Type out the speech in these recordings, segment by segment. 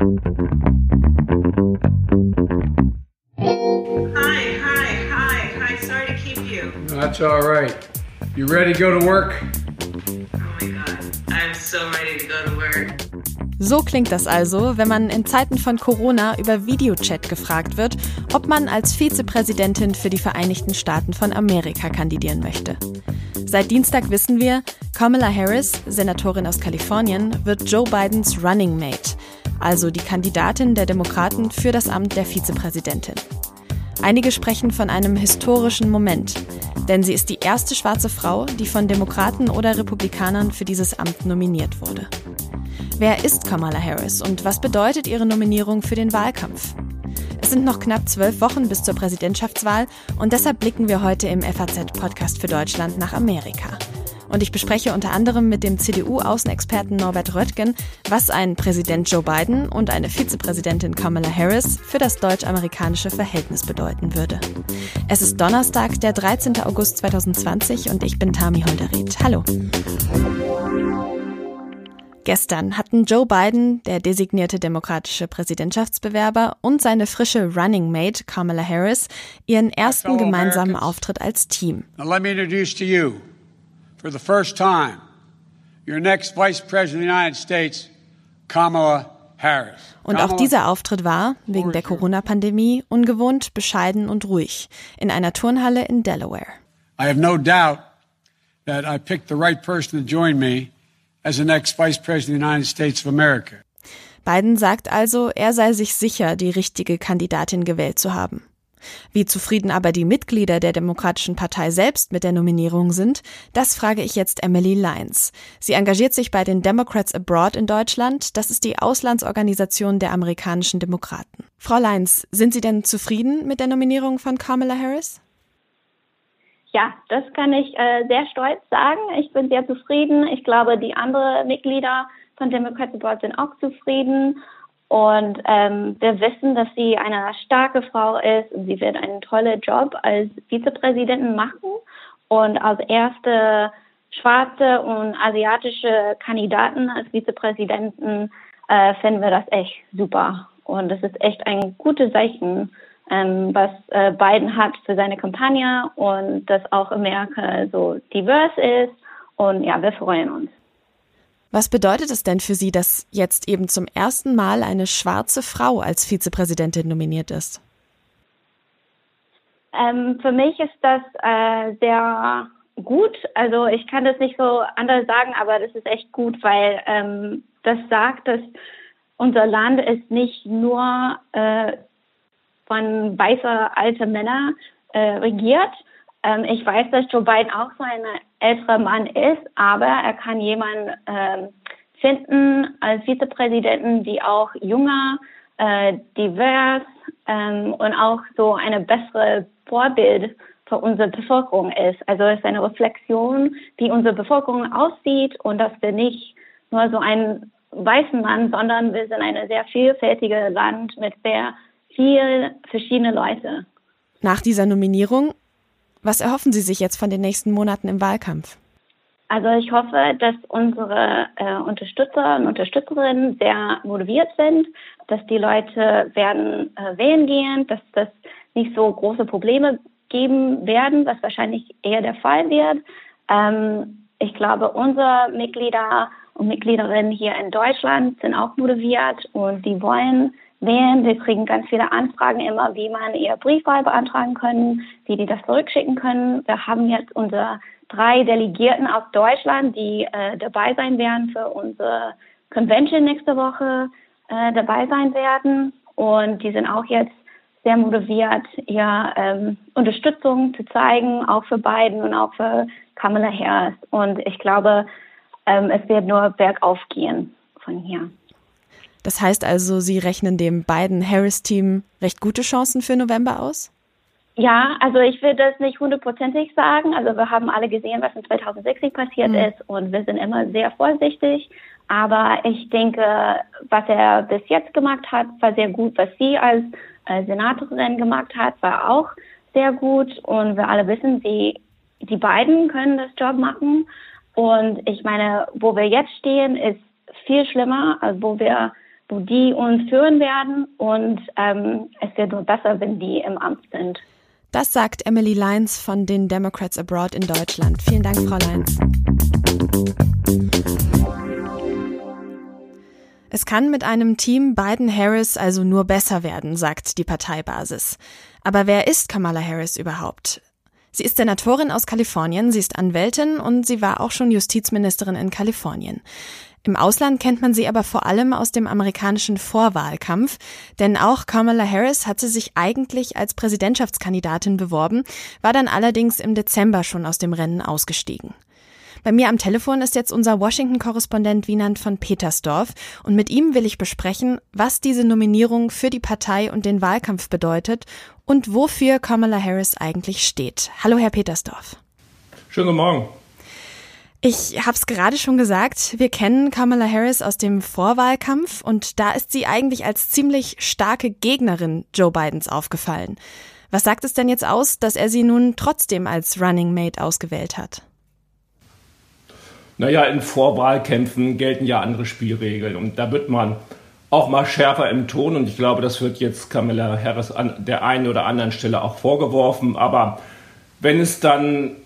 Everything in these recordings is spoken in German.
Hi, hi, hi, hi. Sorry to keep you. That's all right. You ready to go to work? Oh my god. I'm so ready to go to work. So klingt das also, wenn man in Zeiten von Corona über Videochat gefragt wird, ob man als Vizepräsidentin für die Vereinigten Staaten von Amerika kandidieren möchte. Seit Dienstag wissen wir, Kamala Harris, Senatorin aus Kalifornien, wird Joe Bidens Running Mate, also die Kandidatin der Demokraten für das Amt der Vizepräsidentin. Einige sprechen von einem historischen Moment, denn sie ist die erste schwarze Frau, die von Demokraten oder Republikanern für dieses Amt nominiert wurde. Wer ist Kamala Harris und was bedeutet ihre Nominierung für den Wahlkampf? Es sind noch knapp zwölf Wochen bis zur Präsidentschaftswahl und deshalb blicken wir heute im FAZ-Podcast für Deutschland nach Amerika. Und ich bespreche unter anderem mit dem CDU-Außenexperten Norbert Röttgen, was ein Präsident Joe Biden und eine Vizepräsidentin Kamala Harris für das deutsch-amerikanische Verhältnis bedeuten würde. Es ist Donnerstag, der 13. August 2020 und ich bin Tami Holderried. Hallo. Gestern hatten Joe Biden, der designierte demokratische Präsidentschaftsbewerber, und seine frische Running Mate Kamala Harris ihren ersten gemeinsamen Auftritt als Team. Now let me introduce to you, for the first time, your next Vice President of the United States, Kamala Harris. Und auch dieser Auftritt war, wegen der Corona-Pandemie, ungewohnt, bescheiden und ruhig, in einer Turnhalle in Delaware. I have no doubt that I picked the right person to join me as the next Vice President of the United States of America. Biden sagt also, er sei sich sicher, die richtige Kandidatin gewählt zu haben. Wie zufrieden aber die Mitglieder der Demokratischen Partei selbst mit der Nominierung sind, das frage ich jetzt Emily Lyons. Sie engagiert sich bei den Democrats Abroad in Deutschland. Das ist die Auslandsorganisation der amerikanischen Demokraten. Frau Lyons, sind Sie denn zufrieden mit der Nominierung von Kamala Harris? Ja, das kann ich äh, sehr stolz sagen. Ich bin sehr zufrieden. Ich glaube, die anderen Mitglieder von Democrats Abroad sind auch zufrieden. Und ähm, wir wissen, dass sie eine starke Frau ist und sie wird einen tollen Job als Vizepräsidentin machen. Und als erste schwarze und asiatische Kandidaten als Vizepräsidenten äh, finden wir das echt super. Und das ist echt ein gutes Zeichen, ähm, was äh, Biden hat für seine Kampagne und dass auch Amerika so divers ist. Und ja, wir freuen uns. Was bedeutet es denn für Sie, dass jetzt eben zum ersten Mal eine schwarze Frau als Vizepräsidentin nominiert ist? Ähm, für mich ist das äh, sehr gut. Also ich kann das nicht so anders sagen, aber das ist echt gut, weil ähm, das sagt, dass unser Land ist nicht nur äh, von weißer alter Männer äh, regiert. Ähm, ich weiß, dass Joe Biden auch so ein älterer Mann ist, aber er kann jemanden ähm, finden als Vizepräsidenten, die auch junger, äh, divers ähm, und auch so eine bessere Vorbild für unsere Bevölkerung ist. Also es ist eine Reflexion, wie unsere Bevölkerung aussieht und dass wir nicht nur so einen weißen Mann, sondern wir sind ein sehr vielfältiges Land mit sehr viel verschiedene Leute. Nach dieser Nominierung, was erhoffen Sie sich jetzt von den nächsten Monaten im Wahlkampf? Also ich hoffe, dass unsere äh, Unterstützer und Unterstützerinnen sehr motiviert sind, dass die Leute werden äh, wählen gehen, dass das nicht so große Probleme geben werden, was wahrscheinlich eher der Fall wird. Ähm, ich glaube, unsere Mitglieder und Mitgliederinnen hier in Deutschland sind auch motiviert und die wollen wählen. Wir kriegen ganz viele Anfragen immer, wie man ihr Briefwahl beantragen können, wie die das zurückschicken können. Wir haben jetzt unsere drei Delegierten aus Deutschland, die äh, dabei sein werden für unsere Convention nächste Woche äh, dabei sein werden. Und die sind auch jetzt sehr motiviert, ihr ähm, Unterstützung zu zeigen, auch für Biden und auch für Kamala Harris. Und ich glaube, ähm, es wird nur bergauf gehen von hier. Das heißt also, Sie rechnen dem Biden-Harris-Team recht gute Chancen für November aus? Ja, also ich will das nicht hundertprozentig sagen. Also wir haben alle gesehen, was in 2016 passiert mhm. ist und wir sind immer sehr vorsichtig. Aber ich denke, was er bis jetzt gemacht hat, war sehr gut. Was sie als äh, Senatorin gemacht hat, war auch sehr gut. Und wir alle wissen, sie, die beiden können das Job machen. Und ich meine, wo wir jetzt stehen, ist viel schlimmer, als wo wir die uns führen werden und ähm, es wird nur besser, wenn die im Amt sind. Das sagt Emily Lyons von den Democrats Abroad in Deutschland. Vielen Dank, Frau Lyons. Es kann mit einem Team Biden-Harris also nur besser werden, sagt die Parteibasis. Aber wer ist Kamala Harris überhaupt? Sie ist Senatorin aus Kalifornien, sie ist Anwältin und sie war auch schon Justizministerin in Kalifornien. Im Ausland kennt man sie aber vor allem aus dem amerikanischen Vorwahlkampf, denn auch Kamala Harris hatte sich eigentlich als Präsidentschaftskandidatin beworben, war dann allerdings im Dezember schon aus dem Rennen ausgestiegen. Bei mir am Telefon ist jetzt unser Washington-Korrespondent Wienand von Petersdorf und mit ihm will ich besprechen, was diese Nominierung für die Partei und den Wahlkampf bedeutet und wofür Kamala Harris eigentlich steht. Hallo, Herr Petersdorf. Schönen guten Morgen. Ich habe es gerade schon gesagt, wir kennen Kamala Harris aus dem Vorwahlkampf und da ist sie eigentlich als ziemlich starke Gegnerin Joe Bidens aufgefallen. Was sagt es denn jetzt aus, dass er sie nun trotzdem als Running Mate ausgewählt hat? Naja, in Vorwahlkämpfen gelten ja andere Spielregeln und da wird man auch mal schärfer im Ton und ich glaube, das wird jetzt Kamala Harris an der einen oder anderen Stelle auch vorgeworfen. Aber wenn es dann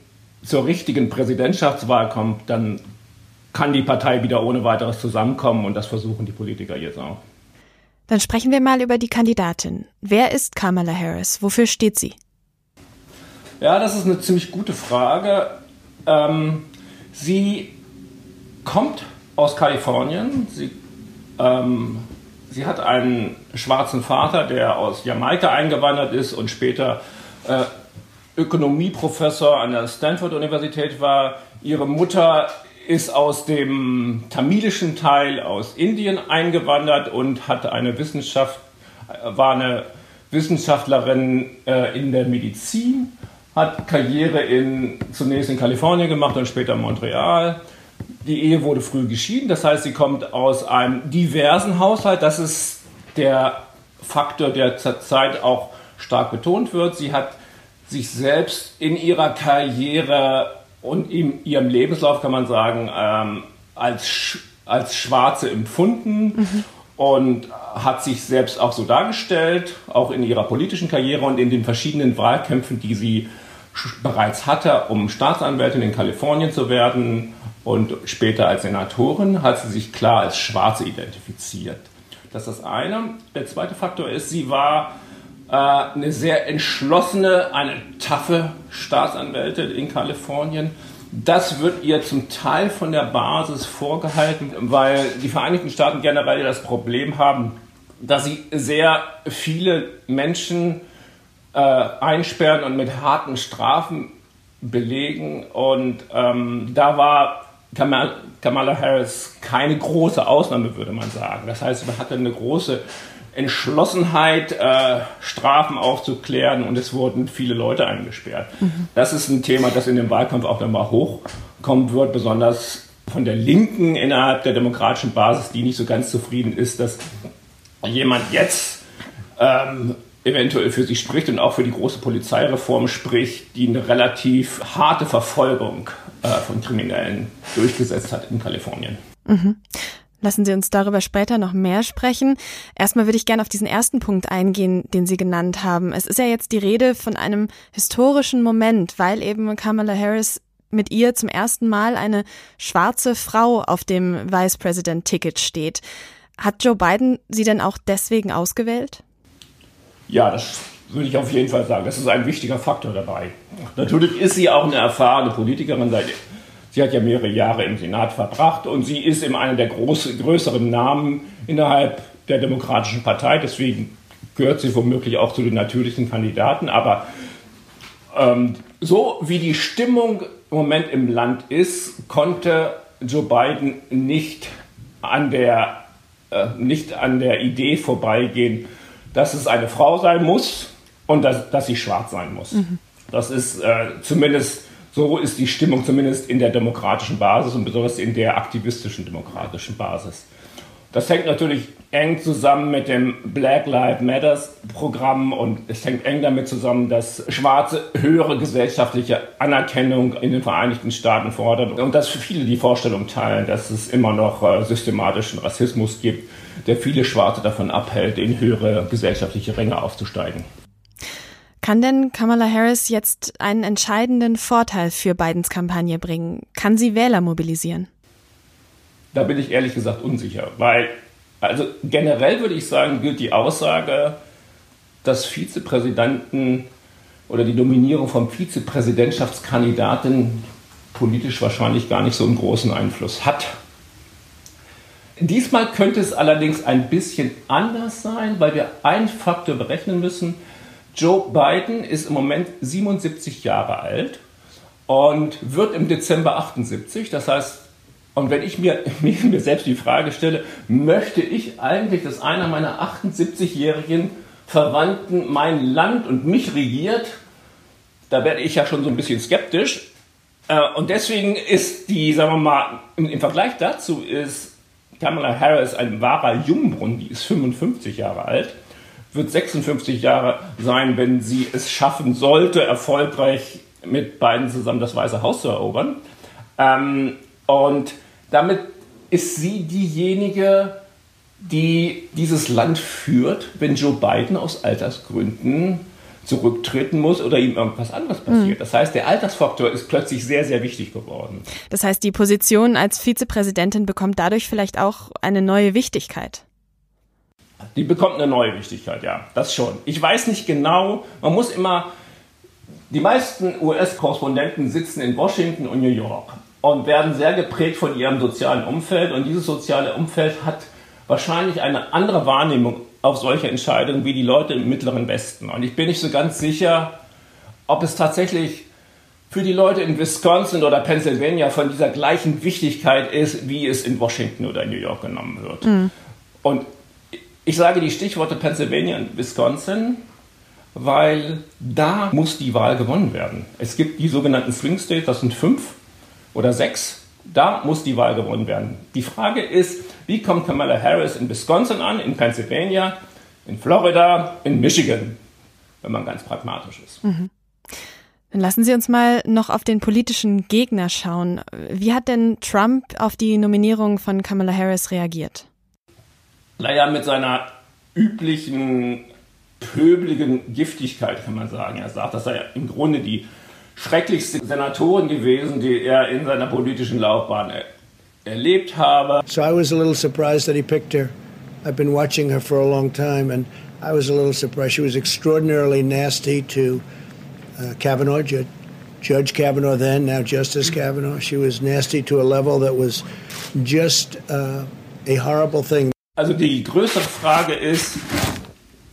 zur richtigen Präsidentschaftswahl kommt, dann kann die Partei wieder ohne weiteres zusammenkommen und das versuchen die Politiker jetzt auch. Dann sprechen wir mal über die Kandidatin. Wer ist Kamala Harris? Wofür steht sie? Ja, das ist eine ziemlich gute Frage. Ähm, sie kommt aus Kalifornien. Sie, ähm, sie hat einen schwarzen Vater, der aus Jamaika eingewandert ist und später äh, Ökonomieprofessor an der Stanford-Universität war. Ihre Mutter ist aus dem tamilischen Teil aus Indien eingewandert und hat eine Wissenschaft, war eine Wissenschaftlerin äh, in der Medizin, hat Karriere in, zunächst in Kalifornien gemacht und später in Montreal. Die Ehe wurde früh geschieden, das heißt, sie kommt aus einem diversen Haushalt. Das ist der Faktor, der zurzeit auch stark betont wird. Sie hat sich selbst in ihrer Karriere und in ihrem Lebenslauf, kann man sagen, ähm, als, als Schwarze empfunden mhm. und hat sich selbst auch so dargestellt, auch in ihrer politischen Karriere und in den verschiedenen Wahlkämpfen, die sie bereits hatte, um Staatsanwältin in Kalifornien zu werden und später als Senatorin, hat sie sich klar als Schwarze identifiziert. Das ist das eine. Der zweite Faktor ist, sie war eine sehr entschlossene, eine taffe Staatsanwältin in Kalifornien. Das wird ihr zum Teil von der Basis vorgehalten, weil die Vereinigten Staaten generell das Problem haben, dass sie sehr viele Menschen äh, einsperren und mit harten Strafen belegen. Und ähm, da war Kamala Harris keine große Ausnahme, würde man sagen. Das heißt, man hatte eine große Entschlossenheit, äh, Strafen aufzuklären und es wurden viele Leute eingesperrt. Mhm. Das ist ein Thema, das in dem Wahlkampf auch nochmal hochkommen wird, besonders von der Linken innerhalb der demokratischen Basis, die nicht so ganz zufrieden ist, dass jemand jetzt ähm, eventuell für sich spricht und auch für die große Polizeireform spricht, die eine relativ harte Verfolgung äh, von Kriminellen durchgesetzt hat in Kalifornien. Mhm. Lassen Sie uns darüber später noch mehr sprechen. Erstmal würde ich gerne auf diesen ersten Punkt eingehen, den Sie genannt haben. Es ist ja jetzt die Rede von einem historischen Moment, weil eben Kamala Harris mit ihr zum ersten Mal eine schwarze Frau auf dem Vice President Ticket steht. Hat Joe Biden sie denn auch deswegen ausgewählt? Ja, das würde ich auf jeden Fall sagen. Das ist ein wichtiger Faktor dabei. Natürlich ist sie auch eine erfahrene Politikerin seit Sie hat ja mehrere Jahre im Senat verbracht und sie ist eben einer der groß, größeren Namen innerhalb der Demokratischen Partei. Deswegen gehört sie womöglich auch zu den natürlichen Kandidaten. Aber ähm, so wie die Stimmung im Moment im Land ist, konnte Joe Biden nicht an der, äh, nicht an der Idee vorbeigehen, dass es eine Frau sein muss und dass, dass sie schwarz sein muss. Mhm. Das ist äh, zumindest so ist die Stimmung zumindest in der demokratischen Basis und besonders in der aktivistischen demokratischen Basis. Das hängt natürlich eng zusammen mit dem Black Lives Matters Programm und es hängt eng damit zusammen, dass Schwarze höhere gesellschaftliche Anerkennung in den Vereinigten Staaten fordern und dass viele die Vorstellung teilen, dass es immer noch äh, systematischen Rassismus gibt der viele Schwarze davon abhält, in höhere gesellschaftliche Ränge aufzusteigen. Kann denn Kamala Harris jetzt einen entscheidenden Vorteil für Bidens Kampagne bringen? Kann sie Wähler mobilisieren? Da bin ich ehrlich gesagt unsicher, weil also generell würde ich sagen, gilt die Aussage, dass Vizepräsidenten oder die Nominierung von Vizepräsidentschaftskandidaten politisch wahrscheinlich gar nicht so einen großen Einfluss hat. Diesmal könnte es allerdings ein bisschen anders sein, weil wir einen Faktor berechnen müssen. Joe Biden ist im Moment 77 Jahre alt und wird im Dezember 78. Das heißt, und wenn ich mir, mir selbst die Frage stelle, möchte ich eigentlich, dass einer meiner 78-jährigen Verwandten mein Land und mich regiert, da werde ich ja schon so ein bisschen skeptisch. Äh, und deswegen ist die, sagen wir mal, im, Vergleich dazu ist Kamala Harris ein wahrer Jungbrunnen, die ist 55 Jahre alt, wird 56 Jahre sein, wenn sie es schaffen sollte, erfolgreich mit beiden zusammen das Weiße Haus zu erobern. Ähm, und damit ist sie diejenige, die dieses Land führt, wenn Joe Biden aus Altersgründen zurücktreten muss oder ihm irgendwas anderes passiert. Mhm. Das heißt, der Altersfaktor ist plötzlich sehr, sehr wichtig geworden. Das heißt, die Position als Vizepräsidentin bekommt dadurch vielleicht auch eine neue Wichtigkeit. Die bekommt eine neue Wichtigkeit, ja, das schon. Ich weiß nicht genau, man muss immer, die meisten US-Korrespondenten sitzen in Washington und New York und werden sehr geprägt von ihrem sozialen Umfeld. Und dieses soziale Umfeld hat wahrscheinlich eine andere Wahrnehmung auf solche Entscheidungen wie die Leute im Mittleren Westen. Und ich bin nicht so ganz sicher, ob es tatsächlich für die Leute in Wisconsin oder Pennsylvania von dieser gleichen Wichtigkeit ist, wie es in Washington oder New York genommen wird. Mhm. Und ich sage die Stichworte Pennsylvania und Wisconsin, weil da muss die Wahl gewonnen werden. Es gibt die sogenannten Swing States, das sind fünf oder sechs, da muss die Wahl gewonnen werden. Die Frage ist, wie kommt Kamala Harris in Wisconsin an, in Pennsylvania, in Florida, in Michigan, wenn man ganz pragmatisch ist. Mhm. Dann lassen Sie uns mal noch auf den politischen Gegner schauen. Wie hat denn Trump auf die Nominierung von Kamala Harris reagiert? Naja, mit seiner üblichen pöbeligen Giftigkeit kann man sagen. Er sagt, dass er im Grunde die schrecklichste Senatorin gewesen, die er in seiner politischen Laufbahn er erlebt habe. So I was a little surprised that he picked her. I've been watching her for a long time and I was a little surprised. She was extraordinarily nasty to uh, Kavanaugh, Judge, Judge Kavanaugh then, now Justice Kavanaugh. She was nasty to a level that was just uh, a horrible thing. Also die größere Frage ist,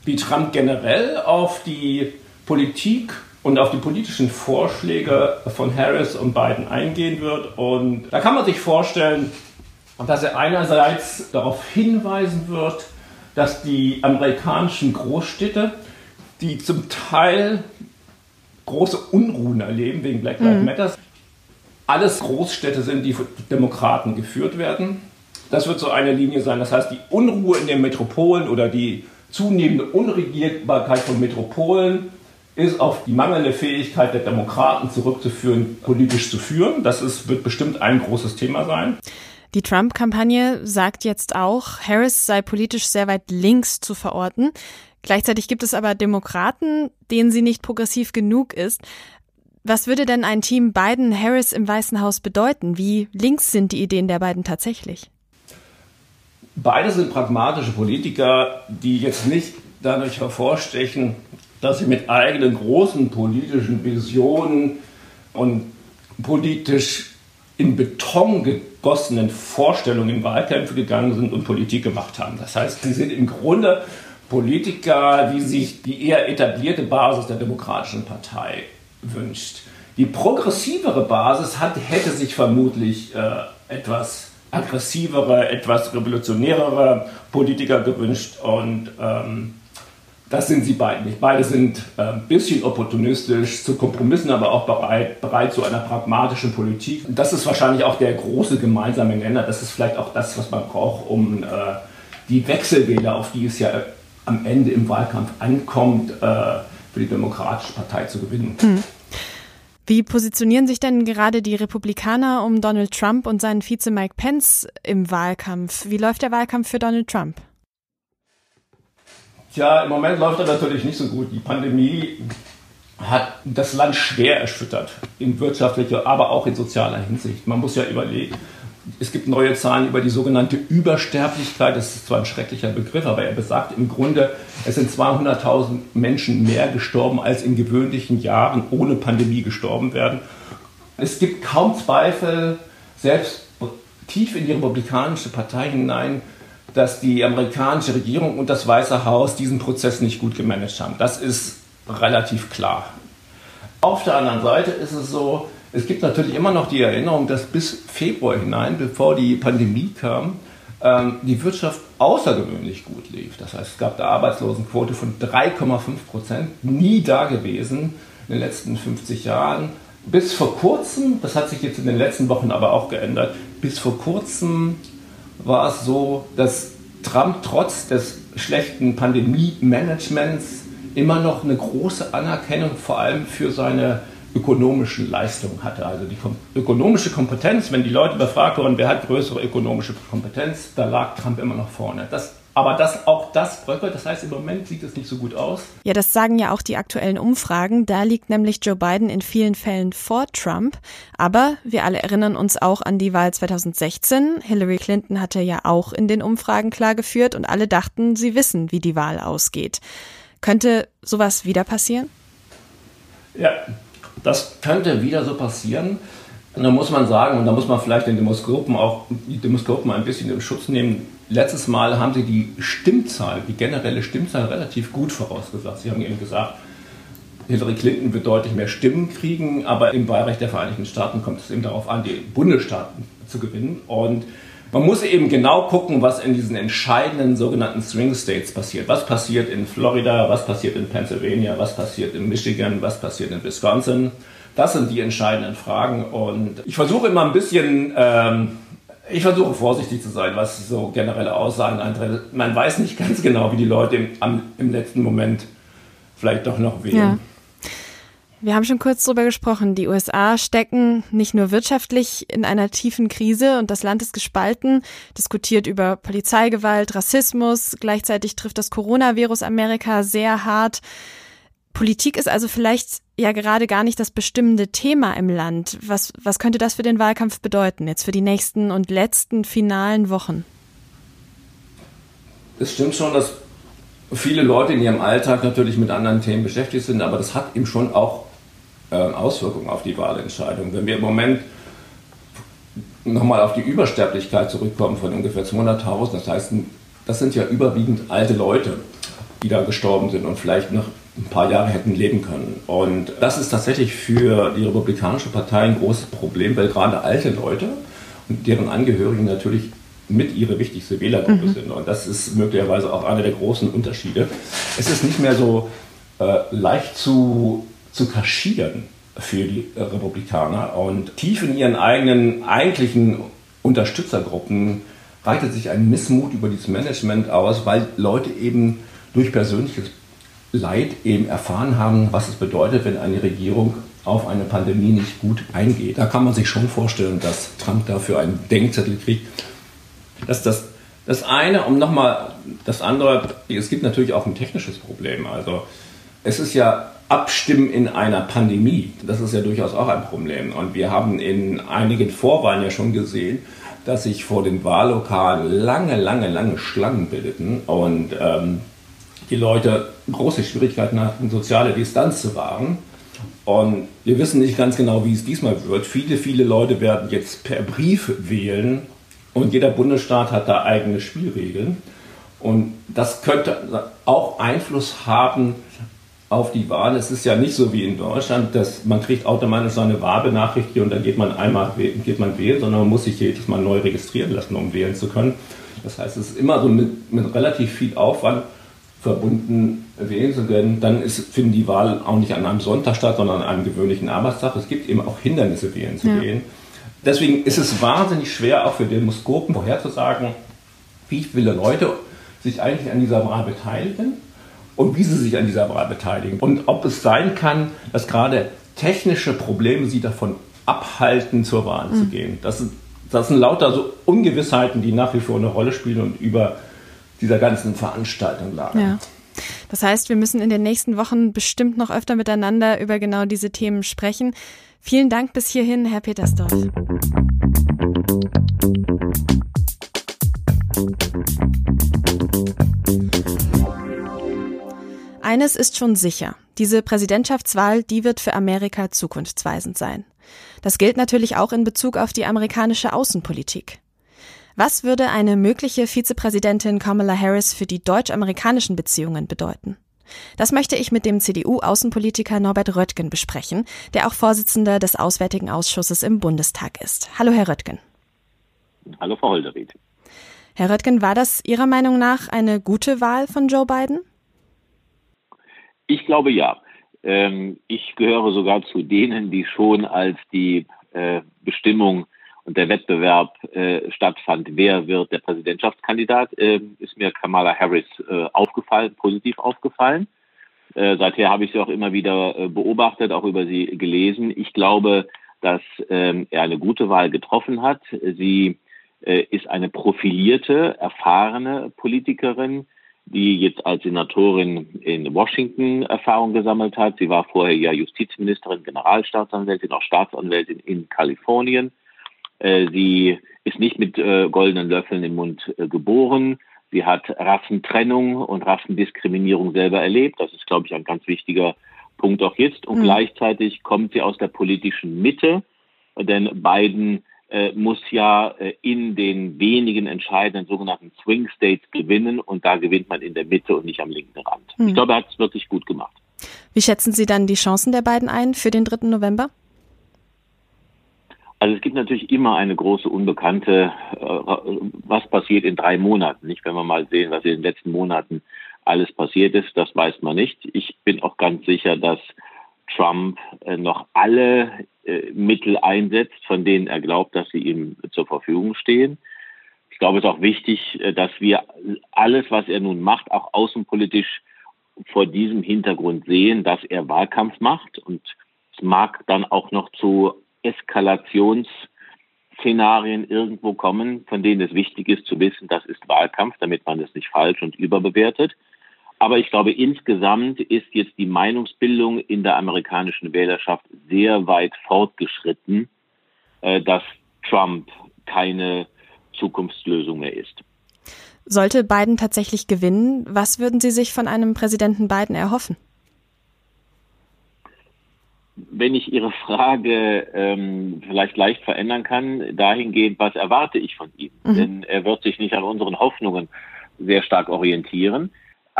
wie Trump generell auf die Politik und auf die politischen Vorschläge von Harris und Biden eingehen wird. Und da kann man sich vorstellen, dass er einerseits darauf hinweisen wird, dass die amerikanischen Großstädte, die zum Teil große Unruhen erleben wegen Black Lives mhm. Matter, alles Großstädte sind, die von Demokraten geführt werden. Das wird so eine Linie sein. Das heißt, die Unruhe in den Metropolen oder die zunehmende Unregierbarkeit von Metropolen ist auf die mangelnde Fähigkeit der Demokraten zurückzuführen, politisch zu führen. Das ist, wird bestimmt ein großes Thema sein. Die Trump-Kampagne sagt jetzt auch, Harris sei politisch sehr weit links zu verorten. Gleichzeitig gibt es aber Demokraten, denen sie nicht progressiv genug ist. Was würde denn ein Team Biden-Harris im Weißen Haus bedeuten? Wie links sind die Ideen der beiden tatsächlich? Beide sind pragmatische Politiker, die jetzt nicht dadurch hervorstechen, dass sie mit eigenen großen politischen Visionen und politisch in Beton gegossenen Vorstellungen in Wahlkämpfe gegangen sind und Politik gemacht haben. Das heißt, sie sind im Grunde Politiker, die sich die eher etablierte Basis der Demokratischen Partei wünscht. Die progressivere Basis hat, hätte sich vermutlich äh, etwas aggressivere, etwas revolutionärere Politiker gewünscht und ähm, das sind sie beide nicht. Beide sind äh, ein bisschen opportunistisch, zu Kompromissen, aber auch bereit, bereit zu einer pragmatischen Politik. Das ist wahrscheinlich auch der große gemeinsame Nenner. Das ist vielleicht auch das, was man braucht, um äh, die Wechselwähler, auf die es ja am Ende im Wahlkampf ankommt, äh, für die Demokratische Partei zu gewinnen. Hm. Wie positionieren sich denn gerade die Republikaner um Donald Trump und seinen Vize Mike Pence im Wahlkampf? Wie läuft der Wahlkampf für Donald Trump? Tja, im Moment läuft er natürlich nicht so gut. Die Pandemie hat das Land schwer erschüttert, in wirtschaftlicher, aber auch in sozialer Hinsicht. Man muss ja überlegen, es gibt neue Zahlen über die sogenannte Übersterblichkeit. Das ist zwar ein schrecklicher Begriff, aber er besagt im Grunde, es sind 200.000 Menschen mehr gestorben, als in gewöhnlichen Jahren ohne Pandemie gestorben werden. Es gibt kaum Zweifel, selbst tief in die republikanische Partei hinein, dass die amerikanische Regierung und das Weiße Haus diesen Prozess nicht gut gemanagt haben. Das ist relativ klar. Auf der anderen Seite ist es so, es gibt natürlich immer noch die Erinnerung, dass bis Februar hinein, bevor die Pandemie kam, ähm, die Wirtschaft außergewöhnlich gut lief. Das heißt, es gab eine Arbeitslosenquote von 3,5 Prozent, nie da gewesen in den letzten 50 Jahren. Bis vor kurzem, das hat sich jetzt in den letzten Wochen aber auch geändert, bis vor kurzem war es so, dass Trump trotz des schlechten Pandemie-Managements immer noch eine große Anerkennung vor allem für seine ökonomischen Leistungen hatte. Also die ökonomische Kompetenz, wenn die Leute befragt wurden, wer hat größere ökonomische Kompetenz, da lag Trump immer noch vorne. Das aber das, auch das bröckelt, das heißt, im Moment sieht es nicht so gut aus. Ja, das sagen ja auch die aktuellen Umfragen. Da liegt nämlich Joe Biden in vielen Fällen vor Trump. Aber wir alle erinnern uns auch an die Wahl 2016. Hillary Clinton hatte ja auch in den Umfragen klar geführt und alle dachten, sie wissen, wie die Wahl ausgeht. Könnte sowas wieder passieren? Ja, das könnte wieder so passieren. Da muss man sagen, und da muss man vielleicht den Demoskopen auch die Demoskopen ein bisschen im Schutz nehmen. Letztes Mal haben sie die Stimmzahl, die generelle Stimmzahl relativ gut vorausgesagt. Sie haben eben gesagt, Hillary Clinton wird deutlich mehr Stimmen kriegen, aber im Wahlrecht der Vereinigten Staaten kommt es eben darauf an, die Bundesstaaten zu gewinnen. Und man muss eben genau gucken, was in diesen entscheidenden sogenannten Swing States passiert. Was passiert in Florida, was passiert in Pennsylvania, was passiert in Michigan, was passiert in Wisconsin. Das sind die entscheidenden Fragen. Und ich versuche immer ein bisschen, ähm, ich versuche vorsichtig zu sein, was so generelle Aussagen antritt. Man weiß nicht ganz genau, wie die Leute im, am, im letzten Moment vielleicht doch noch wählen. Ja. Wir haben schon kurz darüber gesprochen. Die USA stecken nicht nur wirtschaftlich in einer tiefen Krise und das Land ist gespalten, diskutiert über Polizeigewalt, Rassismus. Gleichzeitig trifft das Coronavirus Amerika sehr hart. Politik ist also vielleicht ja gerade gar nicht das bestimmende Thema im Land. Was, was könnte das für den Wahlkampf bedeuten, jetzt für die nächsten und letzten finalen Wochen? Es stimmt schon, dass viele Leute in ihrem Alltag natürlich mit anderen Themen beschäftigt sind, aber das hat eben schon auch Auswirkungen auf die Wahlentscheidung. Wenn wir im Moment nochmal auf die Übersterblichkeit zurückkommen von ungefähr 200.000, das heißt, das sind ja überwiegend alte Leute, die da gestorben sind und vielleicht noch ein paar Jahre hätten leben können. Und das ist tatsächlich für die Republikanische Partei ein großes Problem, weil gerade alte Leute und deren Angehörigen natürlich mit ihre wichtigste Wählergruppe mhm. sind. Und das ist möglicherweise auch einer der großen Unterschiede. Es ist nicht mehr so äh, leicht zu zu kaschieren für die Republikaner. Und tief in ihren eigenen eigentlichen Unterstützergruppen breitet sich ein Missmut über dieses Management aus, weil Leute eben durch persönliches Leid eben erfahren haben, was es bedeutet, wenn eine Regierung auf eine Pandemie nicht gut eingeht. Da kann man sich schon vorstellen, dass Trump dafür einen Denkzettel kriegt. Dass das, das eine, um nochmal das andere, es gibt natürlich auch ein technisches Problem. Also es ist ja Abstimmen in einer Pandemie. Das ist ja durchaus auch ein Problem. Und wir haben in einigen Vorwahlen ja schon gesehen, dass sich vor den Wahllokalen lange, lange, lange Schlangen bildeten und ähm, die Leute große Schwierigkeiten hatten, soziale Distanz zu wahren. Und wir wissen nicht ganz genau, wie es diesmal wird. Viele, viele Leute werden jetzt per Brief wählen und jeder Bundesstaat hat da eigene Spielregeln. Und das könnte auch Einfluss haben auf die Wahl. Es ist ja nicht so wie in Deutschland, dass man kriegt automatisch seine Wahlbenachrichtigung und dann geht man einmal geht man wählen, sondern man muss sich jedes Mal neu registrieren lassen, um wählen zu können. Das heißt, es ist immer so mit, mit relativ viel Aufwand verbunden, wählen zu können. Dann ist, finden die Wahlen auch nicht an einem Sonntag statt, sondern an einem gewöhnlichen Arbeitstag. Es gibt eben auch Hindernisse, wählen zu ja. gehen. Deswegen ist es wahnsinnig schwer, auch für Demoskopen vorherzusagen, wie viele Leute sich eigentlich an dieser Wahl beteiligen und wie sie sich an dieser Wahl beteiligen. Und ob es sein kann, dass gerade technische Probleme sie davon abhalten, zur Wahl mhm. zu gehen. Das sind, das sind lauter so Ungewissheiten, die nach wie vor eine Rolle spielen und über dieser ganzen Veranstaltung lagen. Ja. Das heißt, wir müssen in den nächsten Wochen bestimmt noch öfter miteinander über genau diese Themen sprechen. Vielen Dank bis hierhin, Herr Petersdorf. Eines ist schon sicher. Diese Präsidentschaftswahl, die wird für Amerika zukunftsweisend sein. Das gilt natürlich auch in Bezug auf die amerikanische Außenpolitik. Was würde eine mögliche Vizepräsidentin Kamala Harris für die deutsch-amerikanischen Beziehungen bedeuten? Das möchte ich mit dem CDU-Außenpolitiker Norbert Röttgen besprechen, der auch Vorsitzender des Auswärtigen Ausschusses im Bundestag ist. Hallo, Herr Röttgen. Hallo, Frau Holderried. Herr Röttgen, war das Ihrer Meinung nach eine gute Wahl von Joe Biden? Ich glaube ja. Ähm, ich gehöre sogar zu denen, die schon als die äh, Bestimmung und der Wettbewerb äh, stattfand, wer wird der Präsidentschaftskandidat, äh, ist mir Kamala Harris äh, aufgefallen, positiv aufgefallen. Äh, seither habe ich sie auch immer wieder äh, beobachtet, auch über sie gelesen. Ich glaube, dass ähm, er eine gute Wahl getroffen hat. Sie ist eine profilierte, erfahrene Politikerin, die jetzt als Senatorin in Washington Erfahrung gesammelt hat. Sie war vorher ja Justizministerin, Generalstaatsanwältin, auch Staatsanwältin in Kalifornien. Äh, sie ist nicht mit äh, goldenen Löffeln im Mund äh, geboren. Sie hat Rassentrennung und Rassendiskriminierung selber erlebt. Das ist, glaube ich, ein ganz wichtiger Punkt auch jetzt. Und mhm. gleichzeitig kommt sie aus der politischen Mitte, denn Biden äh, muss ja äh, in den wenigen entscheidenden sogenannten Swing States gewinnen und da gewinnt man in der Mitte und nicht am linken Rand. Mhm. Ich glaube, er hat es wirklich gut gemacht. Wie schätzen Sie dann die Chancen der beiden ein für den 3. November? Also es gibt natürlich immer eine große Unbekannte, äh, was passiert in drei Monaten. Nicht, wenn wir mal sehen, was in den letzten Monaten alles passiert ist, das weiß man nicht. Ich bin auch ganz sicher, dass Trump äh, noch alle äh, Mittel einsetzt, von denen er glaubt, dass sie ihm zur Verfügung stehen. Ich glaube, es ist auch wichtig, dass wir alles, was er nun macht, auch außenpolitisch vor diesem Hintergrund sehen, dass er Wahlkampf macht. Und es mag dann auch noch zu Eskalationsszenarien irgendwo kommen, von denen es wichtig ist zu wissen, das ist Wahlkampf, damit man es nicht falsch und überbewertet. Aber ich glaube, insgesamt ist jetzt die Meinungsbildung in der amerikanischen Wählerschaft sehr weit fortgeschritten, äh, dass Trump keine Zukunftslösung mehr ist. Sollte Biden tatsächlich gewinnen, was würden Sie sich von einem Präsidenten Biden erhoffen? wenn ich Ihre Frage ähm, vielleicht leicht verändern kann, dahingehend, was erwarte ich von ihm? Mhm. Denn er wird sich nicht an unseren Hoffnungen sehr stark orientieren.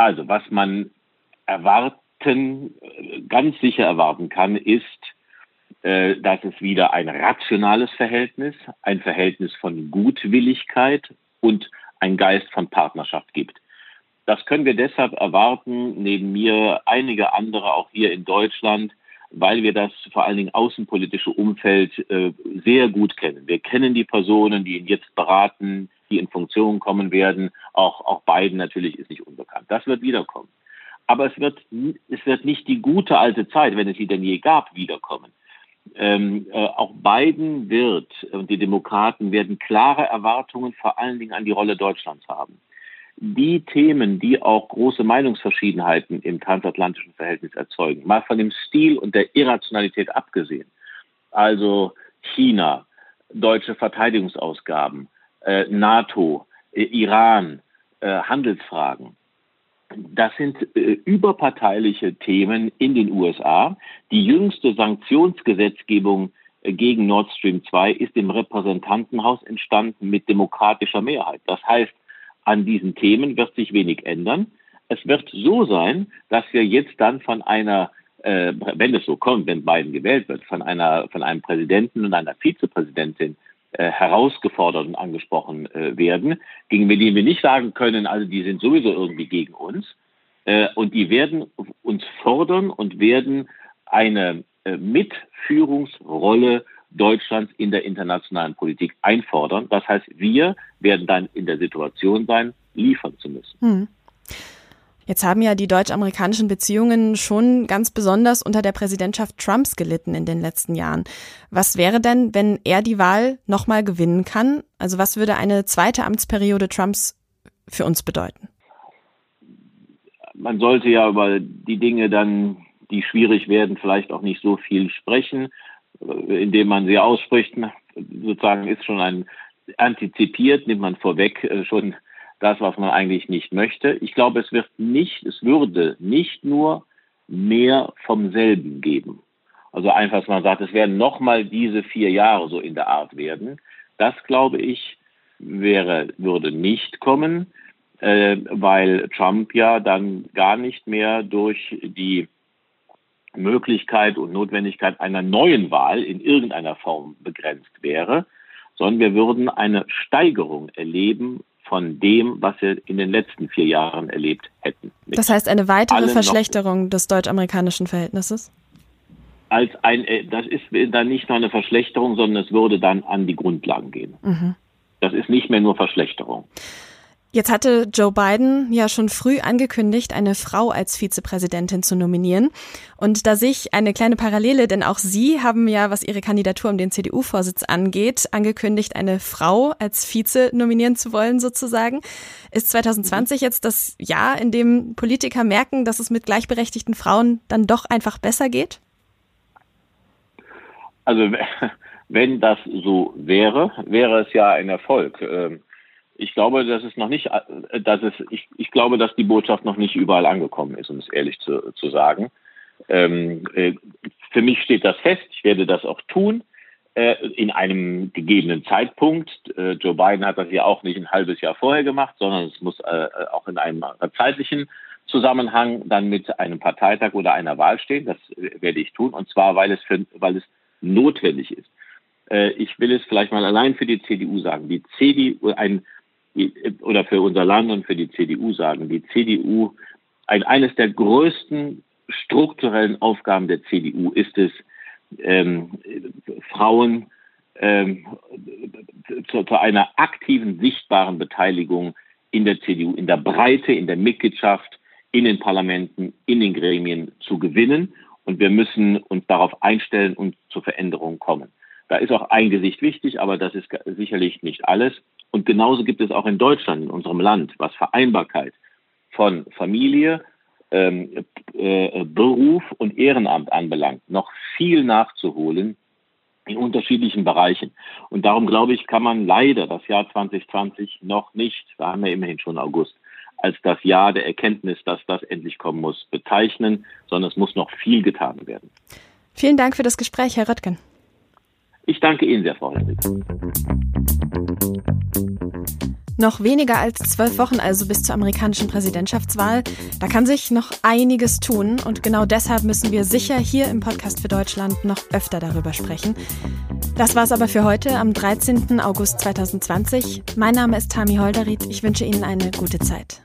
Also, was man erwarten, ganz sicher erwarten kann, ist, äh, dass es wieder ein rationales Verhältnis, ein Verhältnis von Gutwilligkeit und ein Geist von Partnerschaft gibt. Das können wir deshalb erwarten, neben mir einige andere auch hier in Deutschland, weil wir das vor allen Dingen außenpolitische Umfeld äh, sehr gut kennen. Wir kennen die Personen, die ihn jetzt beraten, die in Funktion kommen werden. Auch, auch Biden natürlich ist nicht unbekannt. Das wird wiederkommen. Aber es wird, es wird nicht die gute alte Zeit, wenn es sie denn je gab, wiederkommen. Ähm, äh, auch Biden wird und die Demokraten werden klare Erwartungen vor allen Dingen an die Rolle Deutschlands haben die Themen, die auch große Meinungsverschiedenheiten im transatlantischen Verhältnis erzeugen, mal von dem Stil und der Irrationalität abgesehen, also China, deutsche Verteidigungsausgaben, äh, NATO, äh, Iran, äh, Handelsfragen, das sind äh, überparteiliche Themen in den USA. Die jüngste Sanktionsgesetzgebung äh, gegen Nord Stream 2 ist im Repräsentantenhaus entstanden mit demokratischer Mehrheit. Das heißt, an diesen Themen wird sich wenig ändern. Es wird so sein, dass wir jetzt dann von einer, äh, wenn es so kommt, wenn Biden gewählt wird, von einer, von einem Präsidenten und einer Vizepräsidentin äh, herausgefordert und angesprochen äh, werden, gegen die wir nicht sagen können, also die sind sowieso irgendwie gegen uns. Äh, und die werden uns fordern und werden eine äh, Mitführungsrolle Deutschlands in der internationalen Politik einfordern. Das heißt, wir werden dann in der Situation sein, liefern zu müssen. Hm. Jetzt haben ja die deutsch-amerikanischen Beziehungen schon ganz besonders unter der Präsidentschaft Trumps gelitten in den letzten Jahren. Was wäre denn, wenn er die Wahl nochmal gewinnen kann? Also was würde eine zweite Amtsperiode Trumps für uns bedeuten? man sollte ja über die Dinge dann, die schwierig werden, vielleicht auch nicht so viel sprechen, äh, indem man sie ausspricht. Sozusagen ist schon ein antizipiert, nimmt man vorweg äh, schon das, was man eigentlich nicht möchte. Ich glaube, es wird nicht, es würde nicht nur mehr vom selben geben. Also einfach, dass man sagt, es werden nochmal diese vier Jahre so in der Art werden. Das, glaube ich, wäre, würde nicht kommen, äh, weil Trump ja dann gar nicht mehr durch die Möglichkeit und Notwendigkeit einer neuen Wahl in irgendeiner Form begrenzt wäre, sondern wir würden eine Steigerung erleben von dem, was wir in den letzten vier Jahren erlebt hätten. Das heißt eine weitere Verschlechterung des deutsch-amerikanischen Verhältnisses? Als ein, äh, das ist dann nicht nur eine Verschlechterung, sondern es würde dann an die Grundlagen gehen. Mhm. Das ist nicht mehr nur Verschlechterung. Jetzt hatte Joe Biden ja schon früh angekündigt, eine Frau als Vizepräsidentin zu nominieren. Und da sich eine kleine Parallele, denn auch Sie haben ja, was Ihre Kandidatur um den CDU-Vorsitz angeht, angekündigt, eine Frau als Vize nominieren zu wollen, sozusagen. Ist 2020 jetzt das Jahr, in dem Politiker merken, dass es mit gleichberechtigten Frauen dann doch einfach besser geht? Also, wenn das so wäre, wäre es ja ein Erfolg. Ähm, ich glaube, dass es noch nicht, äh, dass es, ich, ich glaube, dass die Botschaft noch nicht überall angekommen ist, um es ehrlich zu, zu sagen. Ähm, äh, für mich steht das fest. Ich werde das auch tun äh, in einem gegebenen Zeitpunkt. Äh, Joe Biden hat das ja auch nicht ein halbes Jahr vorher gemacht, sondern es muss äh, auch in einem zeitlichen Zusammenhang dann mit einem Parteitag oder einer Wahl stehen. Das werde ich tun. Und zwar, weil es, für, weil es notwendig ist. Äh, ich will es vielleicht mal allein für die CDU sagen. Die CDU, ein oder für unser Land und für die CDU sagen, die CDU, ein, eines der größten strukturellen Aufgaben der CDU ist es, ähm, Frauen ähm, zu, zu, einer aktiven, sichtbaren Beteiligung in der CDU, in der Breite, in der Mitgliedschaft, in den Parlamenten, in den Gremien zu gewinnen. Und wir müssen uns darauf einstellen und zur Veränderung kommen. Da ist auch ein Gesicht wichtig, aber das ist sicherlich nicht alles. Und genauso gibt es auch in Deutschland, in unserem Land, was Vereinbarkeit von Familie, ähm, äh, Beruf und Ehrenamt anbelangt, noch viel nachzuholen in unterschiedlichen Bereichen. Und darum glaube ich, kann man leider das Jahr 2020 noch nicht, da haben wir immerhin schon August, als das Jahr der Erkenntnis, dass das endlich kommen muss, bezeichnen, sondern es muss noch viel getan werden. Vielen Dank für das Gespräch, Herr Röttgen. Ich danke Ihnen sehr, Frau Hendricks. Noch weniger als zwölf Wochen also bis zur amerikanischen Präsidentschaftswahl. Da kann sich noch einiges tun und genau deshalb müssen wir sicher hier im Podcast für Deutschland noch öfter darüber sprechen. Das war's aber für heute am 13. August 2020. Mein Name ist Tami Holderried. Ich wünsche Ihnen eine gute Zeit.